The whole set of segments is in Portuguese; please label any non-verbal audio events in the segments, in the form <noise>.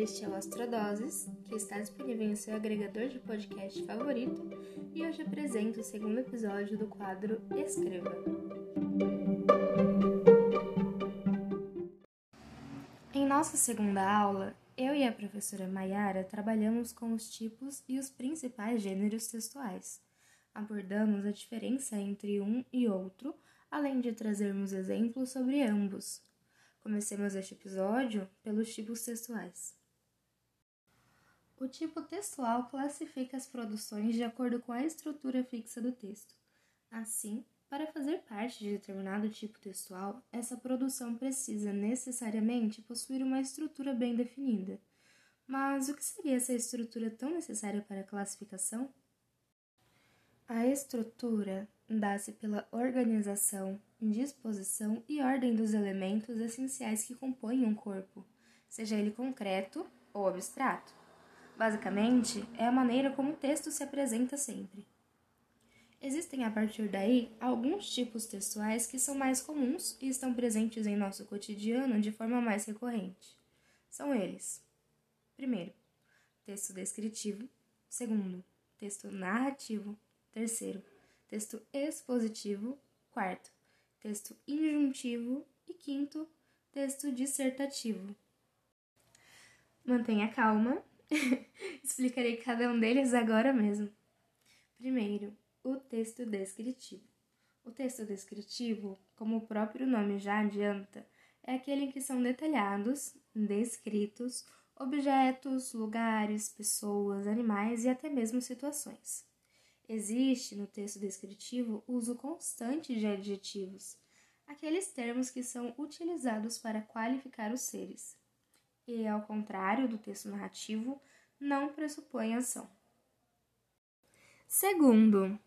Este é o Astrodoses, que está disponível em seu agregador de podcast favorito, e hoje apresento o segundo episódio do quadro Escreva. Em nossa segunda aula, eu e a professora Maiara trabalhamos com os tipos e os principais gêneros textuais. Abordamos a diferença entre um e outro, além de trazermos exemplos sobre ambos. Comecemos este episódio pelos tipos textuais. O tipo textual classifica as produções de acordo com a estrutura fixa do texto. Assim, para fazer parte de determinado tipo textual, essa produção precisa necessariamente possuir uma estrutura bem definida. Mas o que seria essa estrutura tão necessária para a classificação? A estrutura dá-se pela organização, disposição e ordem dos elementos essenciais que compõem um corpo, seja ele concreto ou abstrato. Basicamente, é a maneira como o texto se apresenta sempre. Existem a partir daí alguns tipos textuais que são mais comuns e estão presentes em nosso cotidiano de forma mais recorrente. São eles: primeiro, texto descritivo, segundo, texto narrativo, terceiro, texto expositivo, quarto, texto injuntivo e quinto, texto dissertativo. Mantenha calma <laughs> Explicarei cada um deles agora mesmo. Primeiro, o texto descritivo. O texto descritivo, como o próprio nome já adianta, é aquele em que são detalhados, descritos, objetos, lugares, pessoas, animais e até mesmo situações. Existe no texto descritivo o uso constante de adjetivos, aqueles termos que são utilizados para qualificar os seres e, ao contrário do texto narrativo, não pressupõe ação. Segundo,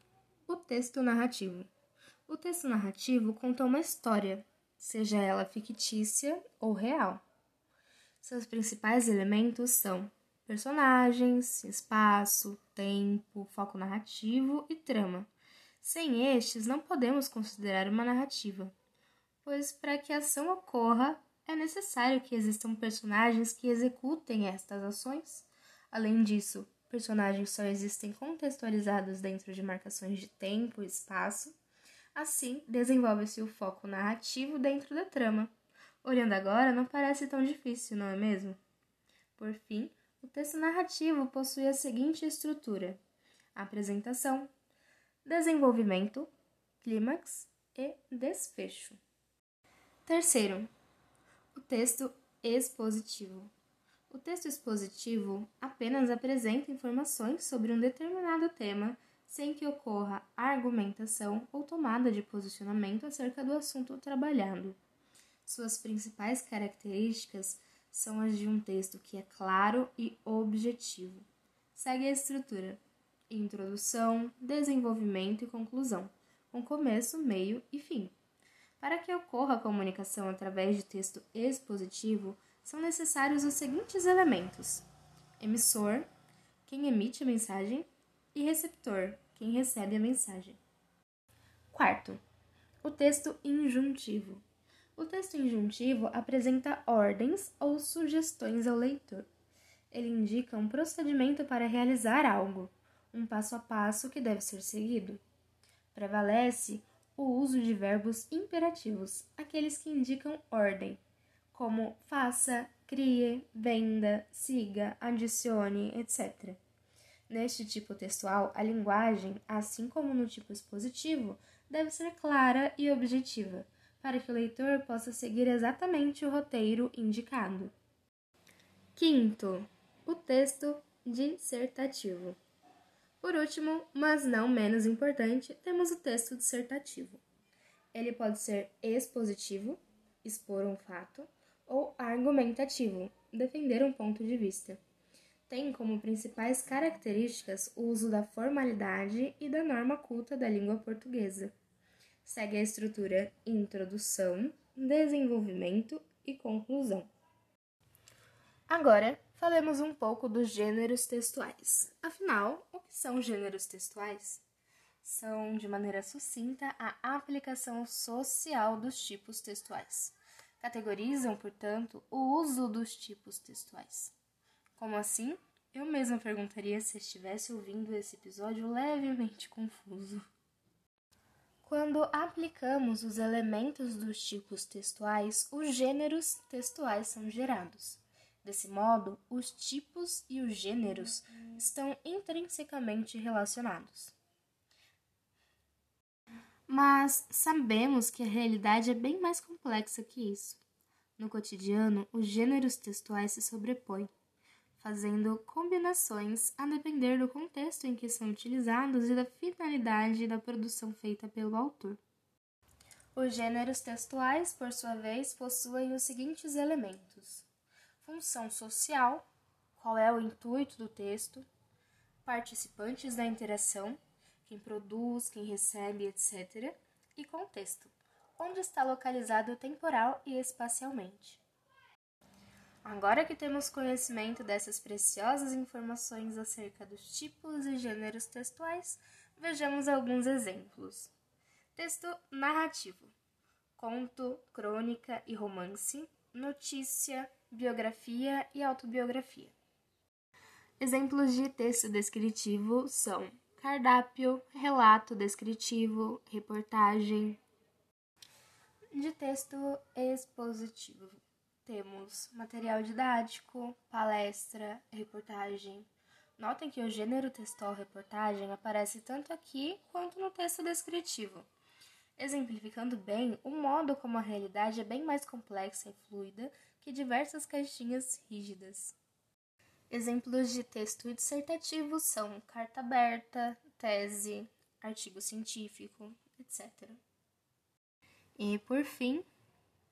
o texto narrativo. O texto narrativo conta uma história, seja ela fictícia ou real. Seus principais elementos são personagens, espaço, tempo, foco narrativo e trama. Sem estes, não podemos considerar uma narrativa, pois para que a ação ocorra, é necessário que existam personagens que executem estas ações. Além disso, personagens só existem contextualizados dentro de marcações de tempo e espaço. Assim, desenvolve-se o foco narrativo dentro da trama. Olhando agora, não parece tão difícil, não é mesmo? Por fim, o texto narrativo possui a seguinte estrutura: apresentação, desenvolvimento, clímax e desfecho. Terceiro, o texto expositivo. O texto expositivo apenas apresenta informações sobre um determinado tema sem que ocorra argumentação ou tomada de posicionamento acerca do assunto trabalhado. Suas principais características são as de um texto que é claro e objetivo. Segue a estrutura: introdução, desenvolvimento e conclusão, com começo, meio e fim. Para que ocorra a comunicação através de texto expositivo, são necessários os seguintes elementos: emissor, quem emite a mensagem, e receptor, quem recebe a mensagem. Quarto, o texto injuntivo. O texto injuntivo apresenta ordens ou sugestões ao leitor. Ele indica um procedimento para realizar algo, um passo a passo que deve ser seguido. Prevalece o uso de verbos imperativos, aqueles que indicam ordem, como faça, crie, venda, siga, adicione, etc. Neste tipo textual, a linguagem, assim como no tipo expositivo, deve ser clara e objetiva, para que o leitor possa seguir exatamente o roteiro indicado. Quinto, o texto dissertativo. Por último, mas não menos importante, temos o texto dissertativo. Ele pode ser expositivo, expor um fato, ou argumentativo, defender um ponto de vista. Tem como principais características o uso da formalidade e da norma culta da língua portuguesa. Segue a estrutura introdução, desenvolvimento e conclusão. Agora, falemos um pouco dos gêneros textuais. Afinal, o que são gêneros textuais? São, de maneira sucinta, a aplicação social dos tipos textuais. Categorizam, portanto, o uso dos tipos textuais. Como assim? Eu mesma perguntaria se estivesse ouvindo esse episódio levemente confuso. Quando aplicamos os elementos dos tipos textuais, os gêneros textuais são gerados. Desse modo, os tipos e os gêneros estão intrinsecamente relacionados. Mas sabemos que a realidade é bem mais complexa que isso. No cotidiano, os gêneros textuais se sobrepõem fazendo combinações a depender do contexto em que são utilizados e da finalidade da produção feita pelo autor. Os gêneros textuais, por sua vez, possuem os seguintes elementos: função social, qual é o intuito do texto, participantes da interação, quem produz, quem recebe, etc., e contexto, onde está localizado temporal e espacialmente. Agora que temos conhecimento dessas preciosas informações acerca dos tipos e gêneros textuais, vejamos alguns exemplos. Texto narrativo: conto, crônica e romance, notícia, biografia e autobiografia. Exemplos de texto descritivo são cardápio, relato descritivo, reportagem. De texto expositivo temos material didático, palestra, reportagem. Notem que o gênero textual reportagem aparece tanto aqui quanto no texto descritivo, exemplificando bem o modo como a realidade é bem mais complexa e fluida que diversas caixinhas rígidas. Exemplos de texto dissertativo são carta aberta, tese, artigo científico, etc. E, por fim,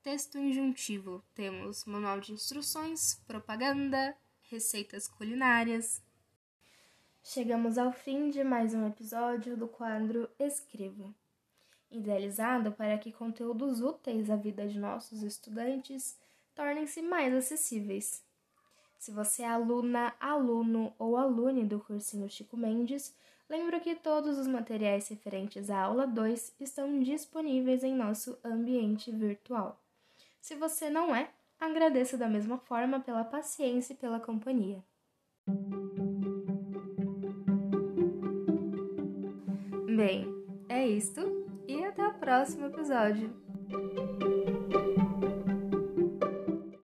Texto injuntivo: temos manual de instruções, propaganda, receitas culinárias. Chegamos ao fim de mais um episódio do quadro Escrevo, idealizado para que conteúdos úteis à vida de nossos estudantes tornem-se mais acessíveis. Se você é aluna, aluno ou alune do cursinho Chico Mendes, lembro que todos os materiais referentes à aula 2 estão disponíveis em nosso ambiente virtual. Se você não é, agradeço da mesma forma pela paciência e pela companhia. Bem, é isto e até o próximo episódio.